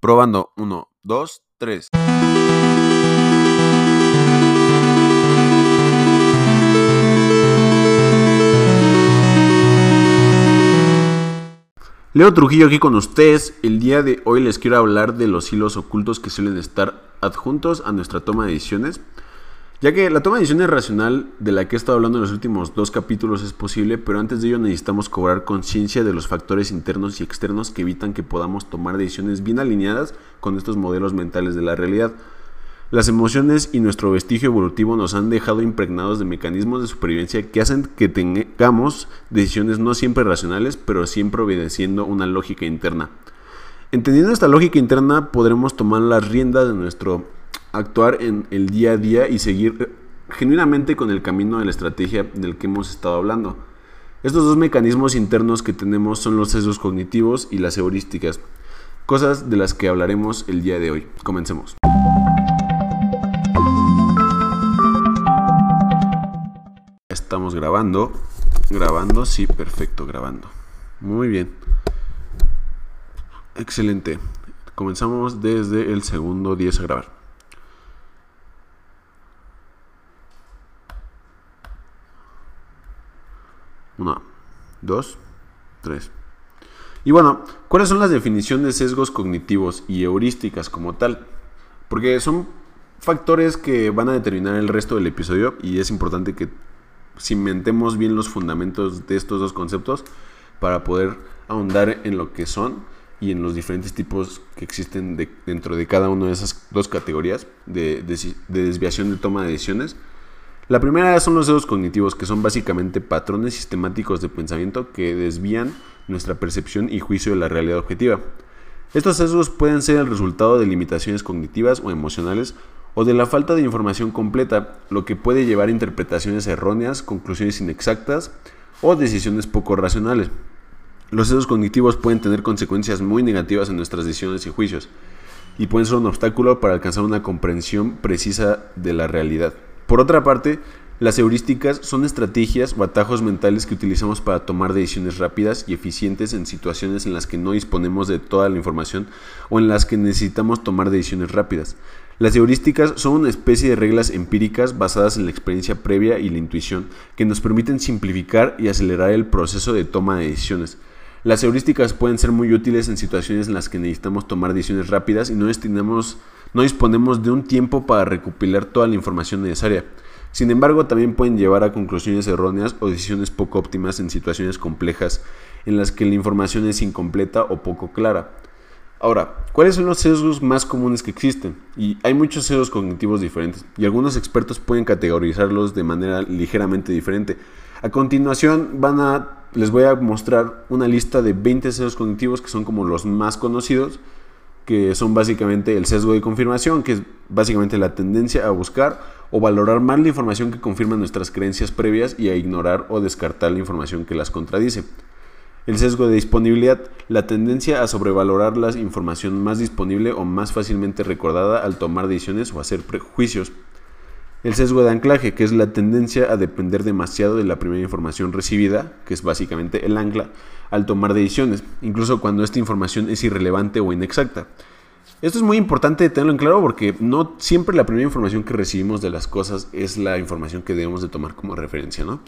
Probando. 1, 2, 3. Leo Trujillo aquí con ustedes. El día de hoy les quiero hablar de los hilos ocultos que suelen estar adjuntos a nuestra toma de decisiones. Ya que la toma de decisiones racional de la que he estado hablando en los últimos dos capítulos es posible, pero antes de ello necesitamos cobrar conciencia de los factores internos y externos que evitan que podamos tomar decisiones bien alineadas con estos modelos mentales de la realidad. Las emociones y nuestro vestigio evolutivo nos han dejado impregnados de mecanismos de supervivencia que hacen que tengamos decisiones no siempre racionales, pero siempre obedeciendo una lógica interna. Entendiendo esta lógica interna podremos tomar las riendas de nuestro actuar en el día a día y seguir genuinamente con el camino de la estrategia del que hemos estado hablando. Estos dos mecanismos internos que tenemos son los sesgos cognitivos y las heurísticas, cosas de las que hablaremos el día de hoy. Comencemos. Estamos grabando, grabando, sí, perfecto, grabando. Muy bien. Excelente. Comenzamos desde el segundo 10 a grabar. 1, 2, 3. Y bueno, ¿cuáles son las definiciones de sesgos cognitivos y heurísticas como tal? Porque son factores que van a determinar el resto del episodio y es importante que cimentemos bien los fundamentos de estos dos conceptos para poder ahondar en lo que son y en los diferentes tipos que existen dentro de cada una de esas dos categorías de, de desviación de toma de decisiones la primera son los sesgos cognitivos, que son básicamente patrones sistemáticos de pensamiento que desvían nuestra percepción y juicio de la realidad objetiva. Estos sesgos pueden ser el resultado de limitaciones cognitivas o emocionales o de la falta de información completa, lo que puede llevar a interpretaciones erróneas, conclusiones inexactas o decisiones poco racionales. Los sesgos cognitivos pueden tener consecuencias muy negativas en nuestras decisiones y juicios y pueden ser un obstáculo para alcanzar una comprensión precisa de la realidad. Por otra parte, las heurísticas son estrategias o atajos mentales que utilizamos para tomar decisiones rápidas y eficientes en situaciones en las que no disponemos de toda la información o en las que necesitamos tomar decisiones rápidas. Las heurísticas son una especie de reglas empíricas basadas en la experiencia previa y la intuición que nos permiten simplificar y acelerar el proceso de toma de decisiones. Las heurísticas pueden ser muy útiles en situaciones en las que necesitamos tomar decisiones rápidas y no destinamos no disponemos de un tiempo para recopilar toda la información necesaria. Sin embargo, también pueden llevar a conclusiones erróneas o decisiones poco óptimas en situaciones complejas en las que la información es incompleta o poco clara. Ahora, ¿cuáles son los sesgos más comunes que existen? Y hay muchos sesgos cognitivos diferentes, y algunos expertos pueden categorizarlos de manera ligeramente diferente. A continuación van a, les voy a mostrar una lista de 20 sesgos cognitivos que son como los más conocidos que son básicamente el sesgo de confirmación, que es básicamente la tendencia a buscar o valorar más la información que confirma nuestras creencias previas y a ignorar o descartar la información que las contradice. El sesgo de disponibilidad, la tendencia a sobrevalorar la información más disponible o más fácilmente recordada al tomar decisiones o hacer prejuicios. El sesgo de anclaje, que es la tendencia a depender demasiado de la primera información recibida, que es básicamente el ancla, al tomar decisiones, incluso cuando esta información es irrelevante o inexacta. Esto es muy importante tenerlo en claro porque no siempre la primera información que recibimos de las cosas es la información que debemos de tomar como referencia, ¿no?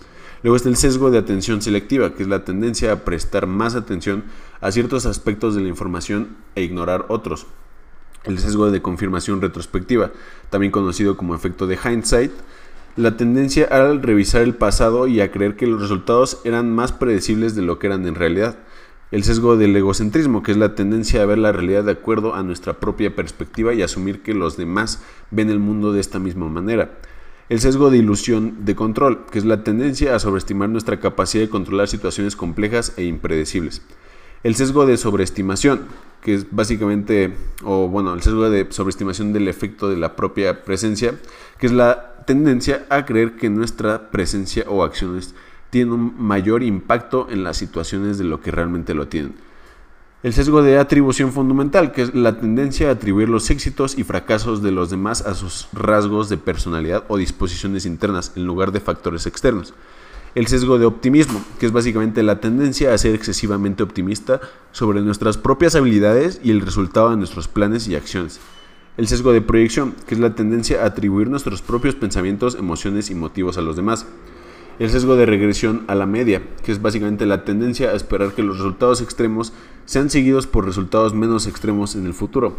Luego está el sesgo de atención selectiva, que es la tendencia a prestar más atención a ciertos aspectos de la información e ignorar otros. El sesgo de confirmación retrospectiva, también conocido como efecto de hindsight, la tendencia al revisar el pasado y a creer que los resultados eran más predecibles de lo que eran en realidad. El sesgo del egocentrismo, que es la tendencia a ver la realidad de acuerdo a nuestra propia perspectiva y asumir que los demás ven el mundo de esta misma manera. El sesgo de ilusión de control, que es la tendencia a sobreestimar nuestra capacidad de controlar situaciones complejas e impredecibles. El sesgo de sobreestimación, que es básicamente, o bueno, el sesgo de sobreestimación del efecto de la propia presencia, que es la tendencia a creer que nuestra presencia o acciones tienen un mayor impacto en las situaciones de lo que realmente lo tienen. El sesgo de atribución fundamental, que es la tendencia a atribuir los éxitos y fracasos de los demás a sus rasgos de personalidad o disposiciones internas en lugar de factores externos. El sesgo de optimismo, que es básicamente la tendencia a ser excesivamente optimista sobre nuestras propias habilidades y el resultado de nuestros planes y acciones. El sesgo de proyección, que es la tendencia a atribuir nuestros propios pensamientos, emociones y motivos a los demás. El sesgo de regresión a la media, que es básicamente la tendencia a esperar que los resultados extremos sean seguidos por resultados menos extremos en el futuro.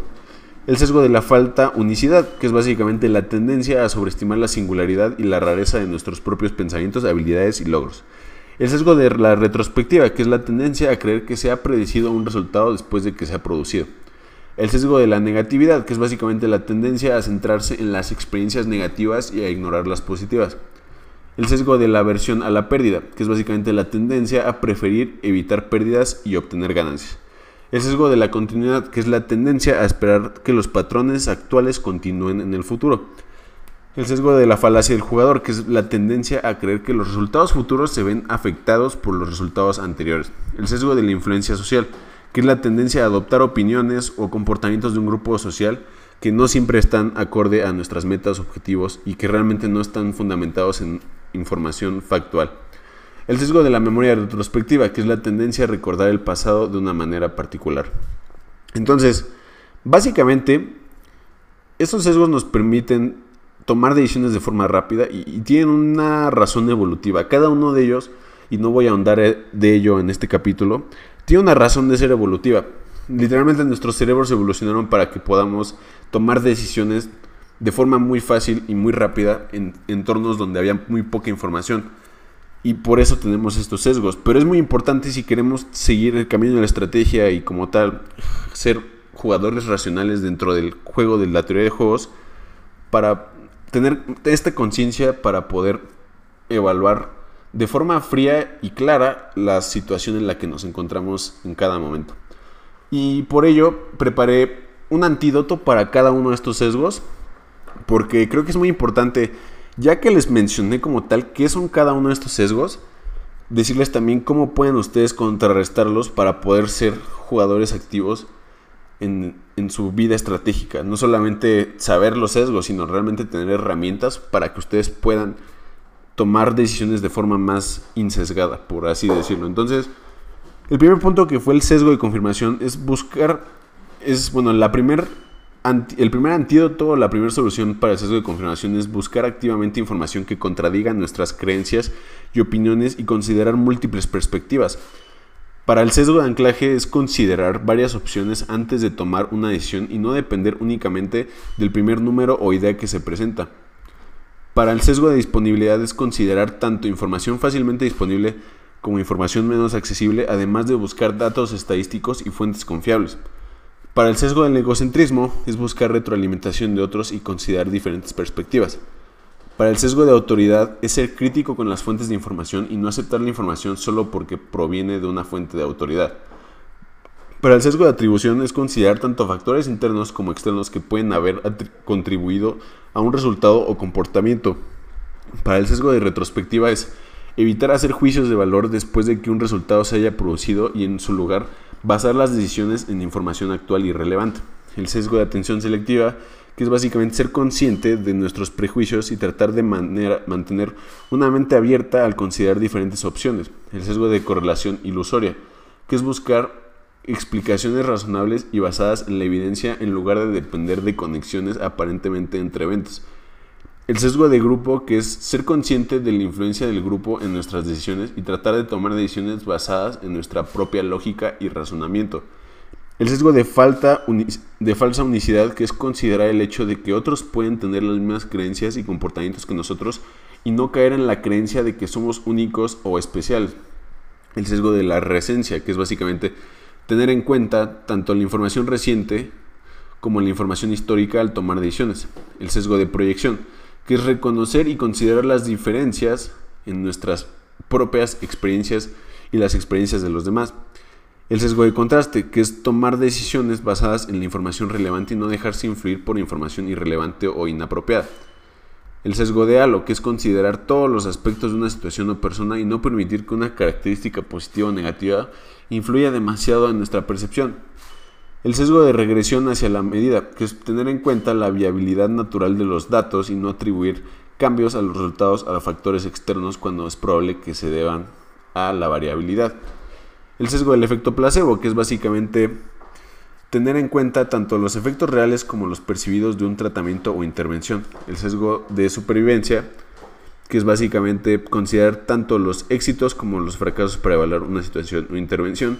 El sesgo de la falta unicidad, que es básicamente la tendencia a sobreestimar la singularidad y la rareza de nuestros propios pensamientos, habilidades y logros. El sesgo de la retrospectiva, que es la tendencia a creer que se ha predecido un resultado después de que se ha producido. El sesgo de la negatividad, que es básicamente la tendencia a centrarse en las experiencias negativas y a ignorar las positivas. El sesgo de la aversión a la pérdida, que es básicamente la tendencia a preferir evitar pérdidas y obtener ganancias. El sesgo de la continuidad, que es la tendencia a esperar que los patrones actuales continúen en el futuro. El sesgo de la falacia del jugador, que es la tendencia a creer que los resultados futuros se ven afectados por los resultados anteriores. El sesgo de la influencia social, que es la tendencia a adoptar opiniones o comportamientos de un grupo social que no siempre están acorde a nuestras metas, objetivos y que realmente no están fundamentados en información factual. El sesgo de la memoria retrospectiva, que es la tendencia a recordar el pasado de una manera particular. Entonces, básicamente, estos sesgos nos permiten tomar decisiones de forma rápida y, tienen una razón evolutiva. Cada uno de ellos, y no voy a ahondar eh, de ello en este capítulo, tiene una razón de ser evolutiva. Literalmente nuestros cerebros evolucionaron para que podamos tomar decisiones de forma muy fácil y muy rápida en entornos donde había muy poca información y por eso tenemos estos sesgos. Pero es muy importante si queremos seguir el camino de la estrategia y como tal ser jugadores racionales dentro del juego de la teoría de juegos para tener esta conciencia para poder evaluar de forma fría y clara la situación en la que nos encontramos en cada momento. Y por ello preparé un antídoto para cada uno de estos sesgos porque creo que es muy importante ya que les mencioné como tal qué son cada uno de estos sesgos, decirles también cómo pueden ustedes contrarrestarlos para poder ser jugadores activos en, su vida estratégica. No solamente saber los sesgos, sino realmente tener herramientas para que ustedes puedan tomar decisiones de forma más insesgada, por así decirlo. Entonces, el primer punto que fue el sesgo de confirmación es buscar, es, bueno, la primera el primer antídoto, la primera solución para el sesgo de confirmación es buscar activamente información que contradiga nuestras creencias y opiniones y considerar múltiples perspectivas. Para el sesgo de anclaje es considerar varias opciones antes de tomar una decisión y no depender únicamente del primer número o idea que se presenta. Para el sesgo de disponibilidad es considerar tanto información fácilmente disponible como información menos accesible, además de buscar datos estadísticos y fuentes confiables. Para el sesgo del egocentrismo es buscar retroalimentación de otros y considerar diferentes perspectivas. Para el sesgo de autoridad es ser crítico con las fuentes de información y no aceptar la información solo porque proviene de una fuente de autoridad. Para el sesgo de atribución es considerar tanto factores internos como externos que pueden haber contribuido a un resultado o comportamiento. Para el sesgo de retrospectiva es evitar hacer juicios de valor después de que un resultado se haya producido y en su lugar basar las decisiones en información actual y relevante. El sesgo de atención selectiva, que es básicamente ser consciente de nuestros prejuicios y tratar de mantener una mente abierta al considerar diferentes opciones. El sesgo de correlación ilusoria, que es buscar explicaciones razonables y basadas en la evidencia en lugar de depender de conexiones aparentemente entre eventos. El sesgo de grupo, que es ser consciente de la influencia del grupo en nuestras decisiones y tratar de tomar decisiones basadas en nuestra propia lógica y razonamiento. El sesgo de, falta de falsa unicidad, que es considerar el hecho de que otros pueden tener las mismas creencias y comportamientos que nosotros y no caer en la creencia de que somos únicos o especiales. El sesgo de la recencia, que es básicamente tener en cuenta tanto la información reciente como la información histórica al tomar decisiones. El sesgo de proyección, que es reconocer y considerar las diferencias en nuestras propias experiencias y las experiencias de los demás. El sesgo de contraste, que es tomar decisiones basadas en la información relevante y no dejarse influir por información irrelevante o inapropiada. El sesgo de halo, que es considerar todos los aspectos de una situación o persona y no permitir que una característica positiva o negativa influya demasiado en nuestra percepción. El sesgo de regresión hacia la medida, que es tener en cuenta la viabilidad natural de los datos y no atribuir cambios a los resultados a los factores externos cuando es probable que se deban a la variabilidad. El sesgo del efecto placebo, que es básicamente tener en cuenta tanto los efectos reales como los percibidos de un tratamiento o intervención. El sesgo de supervivencia, que es básicamente considerar tanto los éxitos como los fracasos para evaluar una situación o intervención.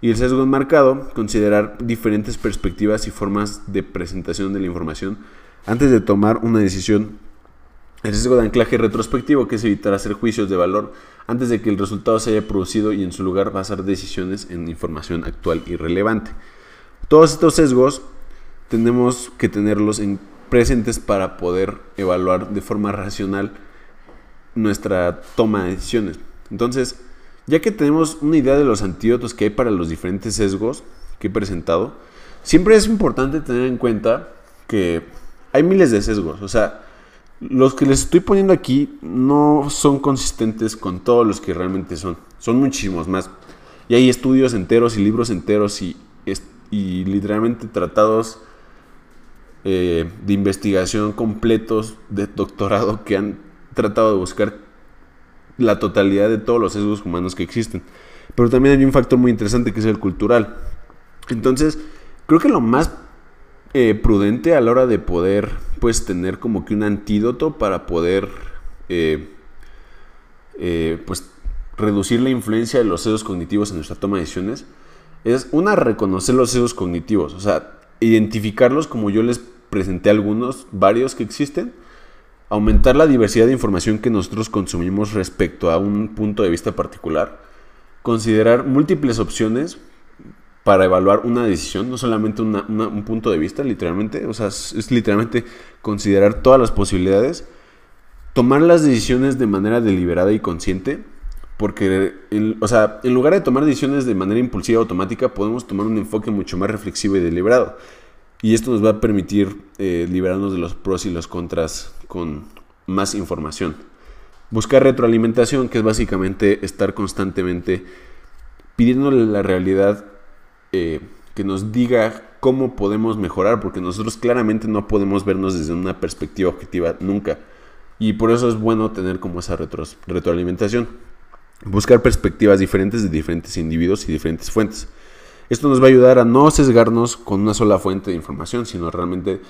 Y el sesgo enmarcado, considerar diferentes perspectivas y formas de presentación de la información antes de tomar una decisión. El sesgo de anclaje retrospectivo, que es evitar hacer juicios de valor antes de que el resultado se haya producido y en su lugar basar decisiones en información actual y relevante. Todos estos sesgos tenemos que tenerlos en presentes para poder evaluar de forma racional nuestra toma de decisiones. Entonces, ya que tenemos una idea de los antídotos que hay para los diferentes sesgos que he presentado, siempre es importante tener en cuenta que hay miles de sesgos. O sea, los que les estoy poniendo aquí no son consistentes con todos los que realmente son. Son muchísimos más. Y hay estudios enteros y libros enteros y y literalmente tratados eh, de investigación completos de doctorado que han tratado de buscar la totalidad de todos los sesgos humanos que existen. Pero también hay un factor muy interesante que es el cultural. Entonces, creo que lo más eh, prudente a la hora de poder, pues, tener como que un antídoto para poder, eh, pues, reducir la influencia de los sesgos cognitivos en nuestra toma de decisiones es una, reconocer los sesgos cognitivos, o sea, identificarlos como yo les presenté algunos, varios que existen, aumentar la diversidad de información que nosotros consumimos respecto a un punto de vista particular, considerar múltiples opciones para evaluar una decisión, no solamente un punto de vista, literalmente, o sea, es literalmente considerar todas las posibilidades, tomar las decisiones de manera deliberada y consciente, porque, o sea, en lugar de tomar decisiones de manera impulsiva automática, podemos tomar un enfoque mucho más reflexivo y deliberado. Y esto nos va a permitir eh, liberarnos de los pros y los contras con más información. Buscar retroalimentación, que es básicamente estar constantemente pidiéndole la realidad eh, que nos diga cómo podemos mejorar, porque nosotros claramente no podemos vernos desde una perspectiva objetiva nunca. Y por eso es bueno tener como esa retroalimentación buscar perspectivas diferentes de diferentes individuos y diferentes fuentes. Esto nos va a ayudar a no sesgarnos con una sola fuente de información, sino realmente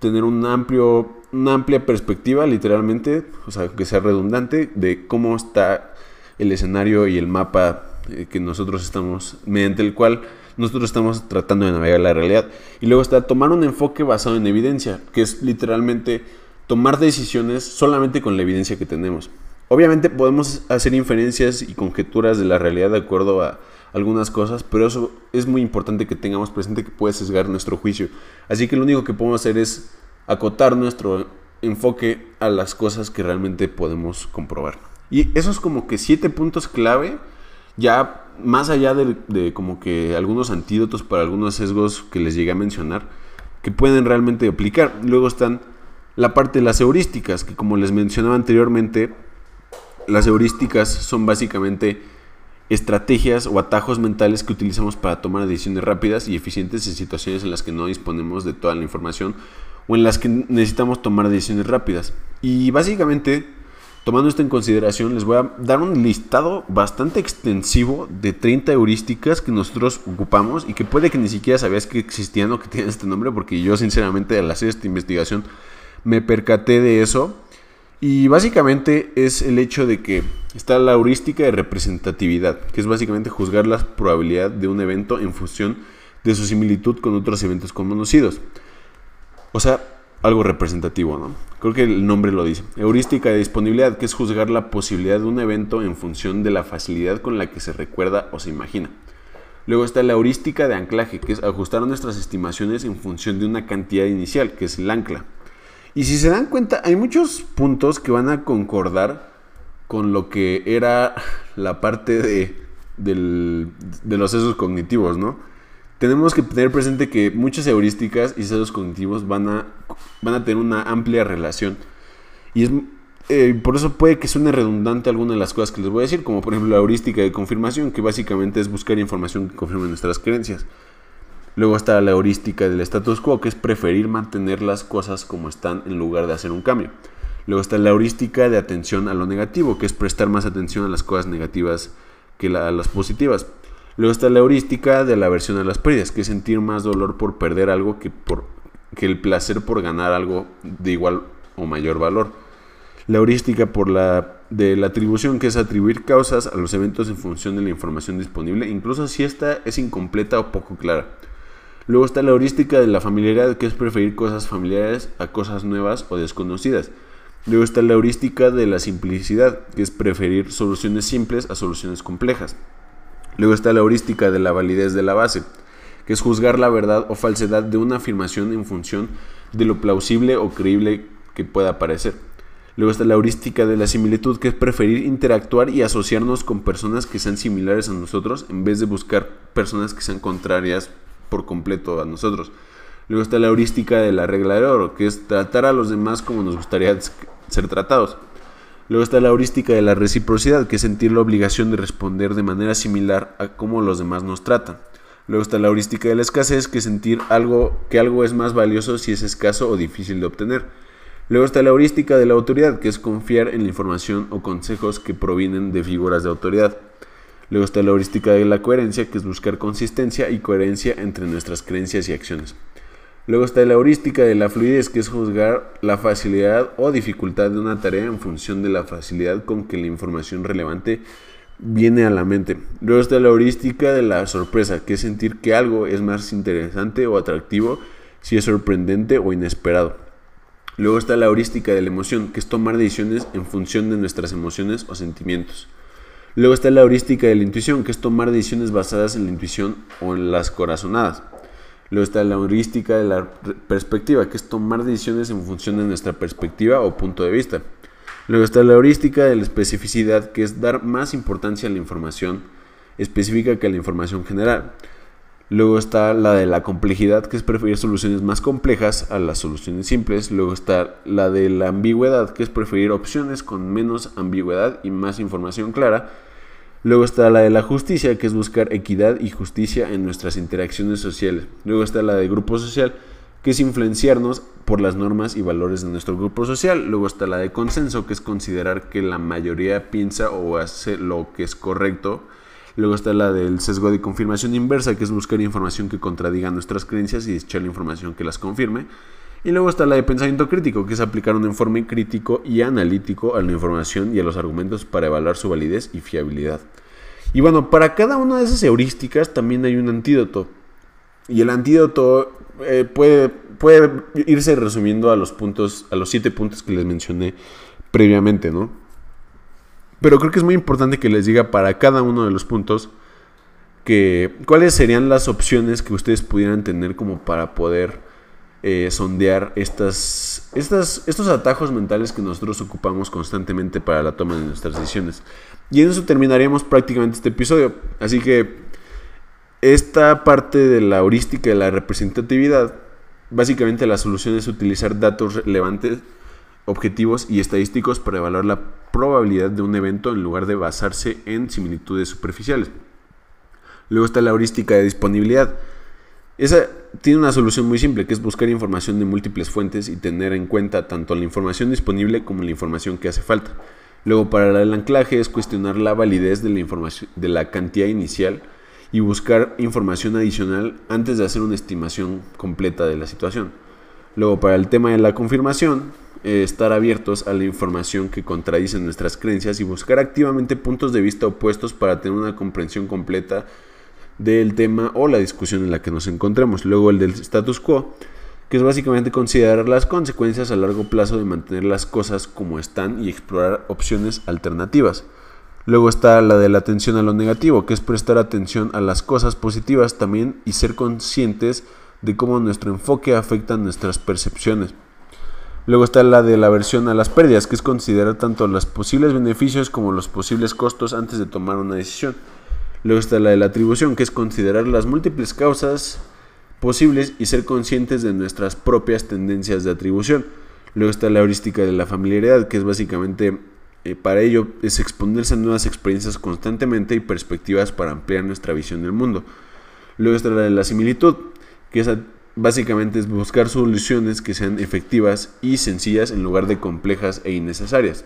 tener un amplio, una amplia perspectiva, literalmente, o sea, que sea redundante, de cómo está el escenario y el mapa eh, que nosotros estamos, mediante el cual nosotros estamos tratando de navegar la realidad. Y luego está tomar un enfoque basado en evidencia, que es literalmente tomar decisiones solamente con la evidencia que tenemos. Obviamente podemos hacer inferencias y conjeturas de la realidad de acuerdo a algunas cosas, pero eso es muy importante que tengamos presente que puede sesgar nuestro juicio. Así que lo único que podemos hacer es acotar nuestro enfoque a las cosas que realmente podemos comprobar. Y esos como que siete puntos clave, ya más allá de, de como que algunos antídotos para algunos sesgos que les llegué a mencionar, que pueden realmente aplicar. Luego están la parte de las heurísticas, que como les mencionaba anteriormente, las heurísticas son básicamente estrategias o atajos mentales que utilizamos para tomar decisiones rápidas y eficientes en situaciones en las que no disponemos de toda la información o en las que necesitamos tomar decisiones rápidas. Y básicamente, tomando esto en consideración, les voy a dar un listado bastante extensivo de 30 heurísticas que nosotros ocupamos y que puede que ni siquiera sabías que existían o que tienen este nombre, porque yo sinceramente al hacer esta investigación me percaté de eso y básicamente es el hecho de que está la heurística de representatividad, que es básicamente juzgar la probabilidad de un evento en función de su similitud con otros eventos conocidos. O sea, algo representativo, ¿no? Creo que el nombre lo dice. Heurística de disponibilidad, que es juzgar la posibilidad de un evento en función de la facilidad con la que se recuerda o se imagina. Luego está la heurística de anclaje, que es ajustar nuestras estimaciones en función de una cantidad inicial, que es el ancla. Y si se dan cuenta, hay muchos puntos que van a concordar con lo que era la parte de, de los sesos cognitivos, ¿no? Tenemos que tener presente que muchas heurísticas y sesos cognitivos van a, van a tener una amplia relación. Y es, eh, por eso puede que suene redundante alguna de las cosas que les voy a decir, como por ejemplo la heurística de confirmación, que básicamente es buscar información que confirme nuestras creencias. Luego está la heurística del status quo, que es preferir mantener las cosas como están en lugar de hacer un cambio. Luego está la heurística de atención a lo negativo, que es prestar más atención a las cosas negativas que a las positivas. Luego está la heurística de la aversión a las pérdidas, que es sentir más dolor por perder algo que, por, que el placer por ganar algo de igual o mayor valor. La heurística por la, de la atribución, que es atribuir causas a los eventos en función de la información disponible, incluso si esta es incompleta o poco clara. Luego está la heurística de la familiaridad, que es preferir cosas familiares a cosas nuevas o desconocidas. Luego está la heurística de la simplicidad, que es preferir soluciones simples a soluciones complejas. Luego está la heurística de la validez de la base, que es juzgar la verdad o falsedad de una afirmación en función de lo plausible o creíble que pueda parecer. Luego está la heurística de la similitud, que es preferir interactuar y asociarnos con personas que sean similares a nosotros en vez de buscar personas que sean contrarias por completo a nosotros. Luego está la heurística de la regla de oro, que es tratar a los demás como nos gustaría ser tratados. Luego está la heurística de la reciprocidad, que es sentir la obligación de responder de manera similar a cómo los demás nos tratan. Luego está la heurística de la escasez, que es sentir algo, que algo es más valioso si es escaso o difícil de obtener. Luego está la heurística de la autoridad, que es confiar en la información o consejos que provienen de figuras de autoridad. Luego está la heurística de la coherencia, que es buscar consistencia y coherencia entre nuestras creencias y acciones. Luego está la heurística de la fluidez, que es juzgar la facilidad o dificultad de una tarea en función de la facilidad con que la información relevante viene a la mente. Luego está la heurística de la sorpresa, que es sentir que algo es más interesante o atractivo si es sorprendente o inesperado. Luego está la heurística de la emoción, que es tomar decisiones en función de nuestras emociones o sentimientos. Luego está la heurística de la intuición, que es tomar decisiones basadas en la intuición o en las corazonadas. Luego está la heurística de la perspectiva, que es tomar decisiones en función de nuestra perspectiva o punto de vista. Luego está la heurística de la especificidad, que es dar más importancia a la información específica que a la información general. Luego está la de la complejidad, que es preferir soluciones más complejas a las soluciones simples. Luego está la de la ambigüedad, que es preferir opciones con menos ambigüedad y más información clara. Luego está la de la justicia, que es buscar equidad y justicia en nuestras interacciones sociales. Luego está la de grupo social, que es influenciarnos por las normas y valores de nuestro grupo social. Luego está la de consenso, que es considerar que la mayoría piensa o hace lo que es correcto. Luego está la del sesgo de confirmación inversa, que es buscar información que contradiga nuestras creencias y echar la información que las confirme. Y luego está la de pensamiento crítico, que es aplicar un informe crítico y analítico a la información y a los argumentos para evaluar su validez y fiabilidad. Y bueno, para cada una de esas heurísticas también hay un antídoto. Y el antídoto eh, puede, puede irse resumiendo a los puntos, a los siete puntos que les mencioné previamente, ¿no? Pero creo que es muy importante que les diga para cada uno de los puntos que cuáles serían las opciones que ustedes pudieran tener como para poder eh, sondear estas, estas, estos atajos mentales que nosotros ocupamos constantemente para la toma de nuestras decisiones. Y en eso terminaríamos prácticamente este episodio. Así que esta parte de la heurística de la representatividad, básicamente la solución es utilizar datos relevantes, objetivos y estadísticos para evaluar la probabilidad de un evento en lugar de basarse en similitudes superficiales. Luego está la heurística de disponibilidad. Esa tiene una solución muy simple, que es buscar información de múltiples fuentes y tener en cuenta tanto la información disponible como la información que hace falta. Luego, para el anclaje es cuestionar la validez de la, información, de la cantidad inicial y buscar información adicional antes de hacer una estimación completa de la situación. Luego, para el tema de la confirmación, eh, estar abiertos a la información que contradice nuestras creencias y buscar activamente puntos de vista opuestos para tener una comprensión completa del tema o la discusión en la que nos encontremos. Luego el del status quo, que es básicamente considerar las consecuencias a largo plazo de mantener las cosas como están y explorar opciones alternativas. Luego está la de la atención a lo negativo, que es prestar atención a las cosas positivas también y ser conscientes de cómo nuestro enfoque afecta nuestras percepciones. Luego está la de la aversión a las pérdidas, que es considerar tanto los posibles beneficios como los posibles costos antes de tomar una decisión. Luego está la de la atribución, que es considerar las múltiples causas posibles y ser conscientes de nuestras propias tendencias de atribución. Luego está la heurística de la familiaridad, que es básicamente eh, para ello es exponerse a nuevas experiencias constantemente y perspectivas para ampliar nuestra visión del mundo. Luego está la de la similitud, que es básicamente es buscar soluciones que sean efectivas y sencillas en lugar de complejas e innecesarias.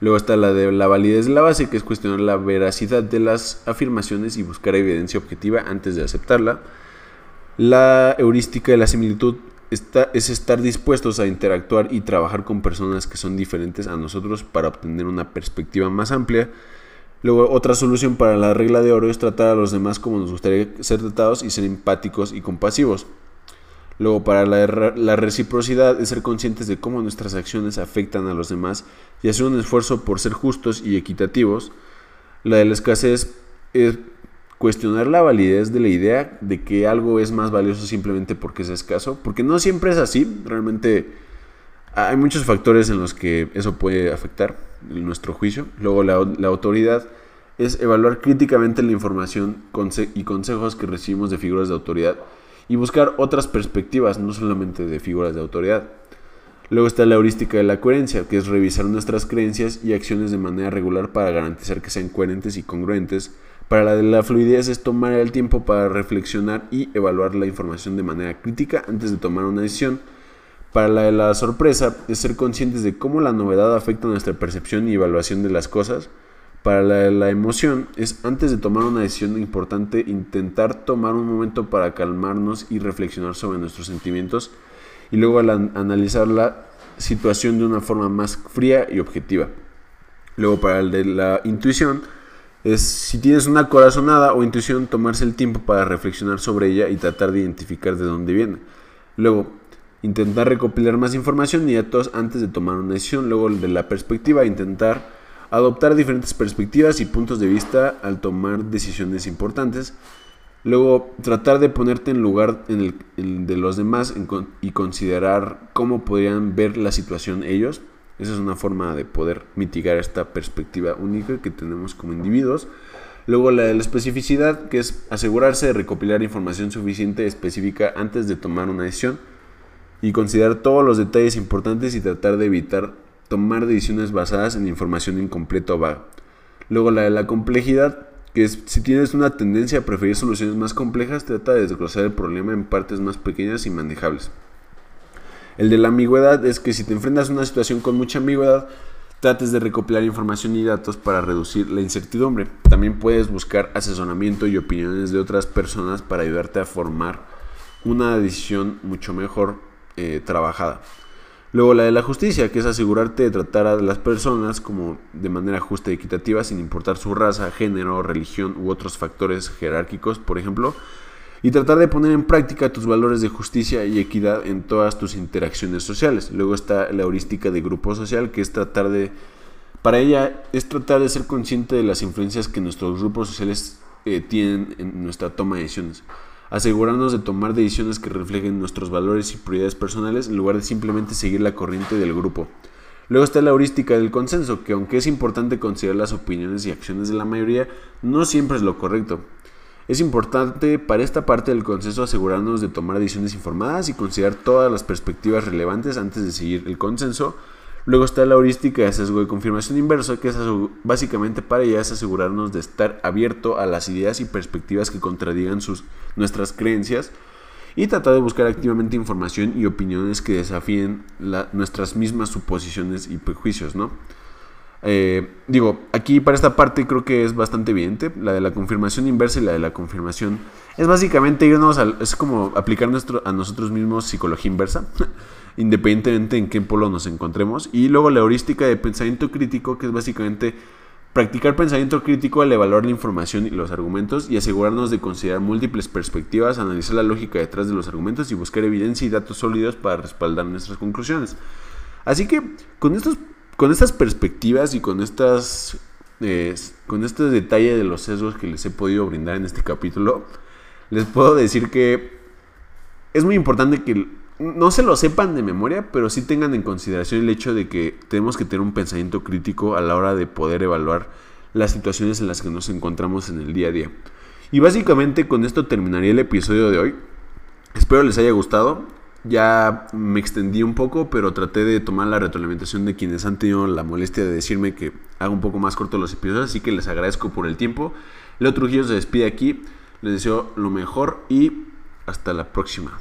Luego está la de la validez de la base, que es cuestionar la veracidad de las afirmaciones y buscar evidencia objetiva antes de aceptarla. La heurística de la similitud está, es estar dispuestos a interactuar y trabajar con personas que son diferentes a nosotros para obtener una perspectiva más amplia. Luego, otra solución para la regla de oro es tratar a los demás como nos gustaría ser tratados y ser empáticos y compasivos. Luego, para la, reciprocidad es ser conscientes de cómo nuestras acciones afectan a los demás y hacer un esfuerzo por ser justos y equitativos. La de la escasez es cuestionar la validez de la idea de que algo es más valioso simplemente porque es escaso, porque no siempre es así, realmente hay muchos factores en los que eso puede afectar nuestro juicio. Luego la, autoridad es evaluar críticamente la información y consejos que recibimos de figuras de autoridad y buscar otras perspectivas, no solamente de figuras de autoridad. Luego está la heurística de la coherencia, que es revisar nuestras creencias y acciones de manera regular para garantizar que sean coherentes y congruentes. Para la de la fluidez es tomar el tiempo para reflexionar y evaluar la información de manera crítica antes de tomar una decisión. Para la sorpresa es ser conscientes de cómo la novedad afecta nuestra percepción y evaluación de las cosas. Para la, emoción es antes de tomar una decisión importante intentar tomar un momento para calmarnos y reflexionar sobre nuestros sentimientos y luego analizar la situación de una forma más fría y objetiva. Luego para el de la intuición es si tienes una corazonada o intuición tomarse el tiempo para reflexionar sobre ella y tratar de identificar de dónde viene. Luego intentar recopilar más información y datos antes de tomar una decisión. Luego de la perspectiva intentar adoptar diferentes perspectivas y puntos de vista al tomar decisiones importantes. Luego, tratar de ponerte en lugar de los demás y considerar cómo podrían ver la situación ellos. Esa es una forma de poder mitigar esta perspectiva única que tenemos como individuos. Luego la de la especificidad, que es asegurarse de recopilar información suficiente específica antes de tomar una decisión y considerar todos los detalles importantes y tratar de evitar tomar decisiones basadas en información incompleta o vaga. Luego la de la complejidad, que es si tienes una tendencia a preferir soluciones más complejas, trata de desglosar el problema en partes más pequeñas y manejables. El de la ambigüedad es que si te enfrentas a una situación con mucha ambigüedad, trates de recopilar información y datos para reducir la incertidumbre. También puedes buscar asesoramiento y opiniones de otras personas para ayudarte a formar una decisión mucho mejor eh, trabajada. Luego la de la justicia, que es asegurarte de tratar a las personas como de manera justa y equitativa sin importar su raza, género, religión u otros factores jerárquicos, por ejemplo, y tratar de poner en práctica tus valores de justicia y equidad en todas tus interacciones sociales. Luego está la heurística de grupo social, que es tratar de, para ella, es tratar de ser consciente de las influencias que nuestros grupos sociales eh, tienen en nuestra toma de decisiones asegurarnos de tomar decisiones que reflejen nuestros valores y prioridades personales en lugar de simplemente seguir la corriente del grupo. Luego está la heurística del consenso, que aunque es importante considerar las opiniones y acciones de la mayoría, no siempre es lo correcto. Es importante para esta parte del consenso asegurarnos de tomar decisiones informadas y considerar todas las perspectivas relevantes antes de seguir el consenso, Luego está la heurística de sesgo de confirmación inverso, que es básicamente para ella es asegurarnos de estar abierto a las ideas y perspectivas que contradigan sus, nuestras creencias y tratar de buscar activamente información y opiniones que desafíen nuestras mismas suposiciones y prejuicios, ¿no? Eh, digo, aquí para esta parte creo que es bastante evidente, la de la confirmación inversa y la de la confirmación es básicamente irnos al, es como aplicar nuestro, a nosotros mismos psicología inversa. independientemente en qué polo nos encontremos. Y luego la heurística de pensamiento crítico, que es básicamente practicar pensamiento crítico al evaluar la información y los argumentos y asegurarnos de considerar múltiples perspectivas, analizar la lógica detrás de los argumentos y buscar evidencia y datos sólidos para respaldar nuestras conclusiones. Así que con, estos, con estas perspectivas y con estas... Eh, con este detalle de los sesgos que les he podido brindar en este capítulo, les puedo decir que es muy importante que no se lo sepan de memoria, pero sí tengan en consideración el hecho de que tenemos que tener un pensamiento crítico a la hora de poder evaluar las situaciones en las que nos encontramos en el día a día. Y básicamente con esto terminaría el episodio de hoy. Espero les haya gustado. Ya me extendí un poco, pero traté de tomar la retroalimentación de quienes han tenido la molestia de decirme que haga un poco más corto los episodios, así que les agradezco por el tiempo. Leo Trujillo se despide aquí. Les deseo lo mejor y Hasta la próxima.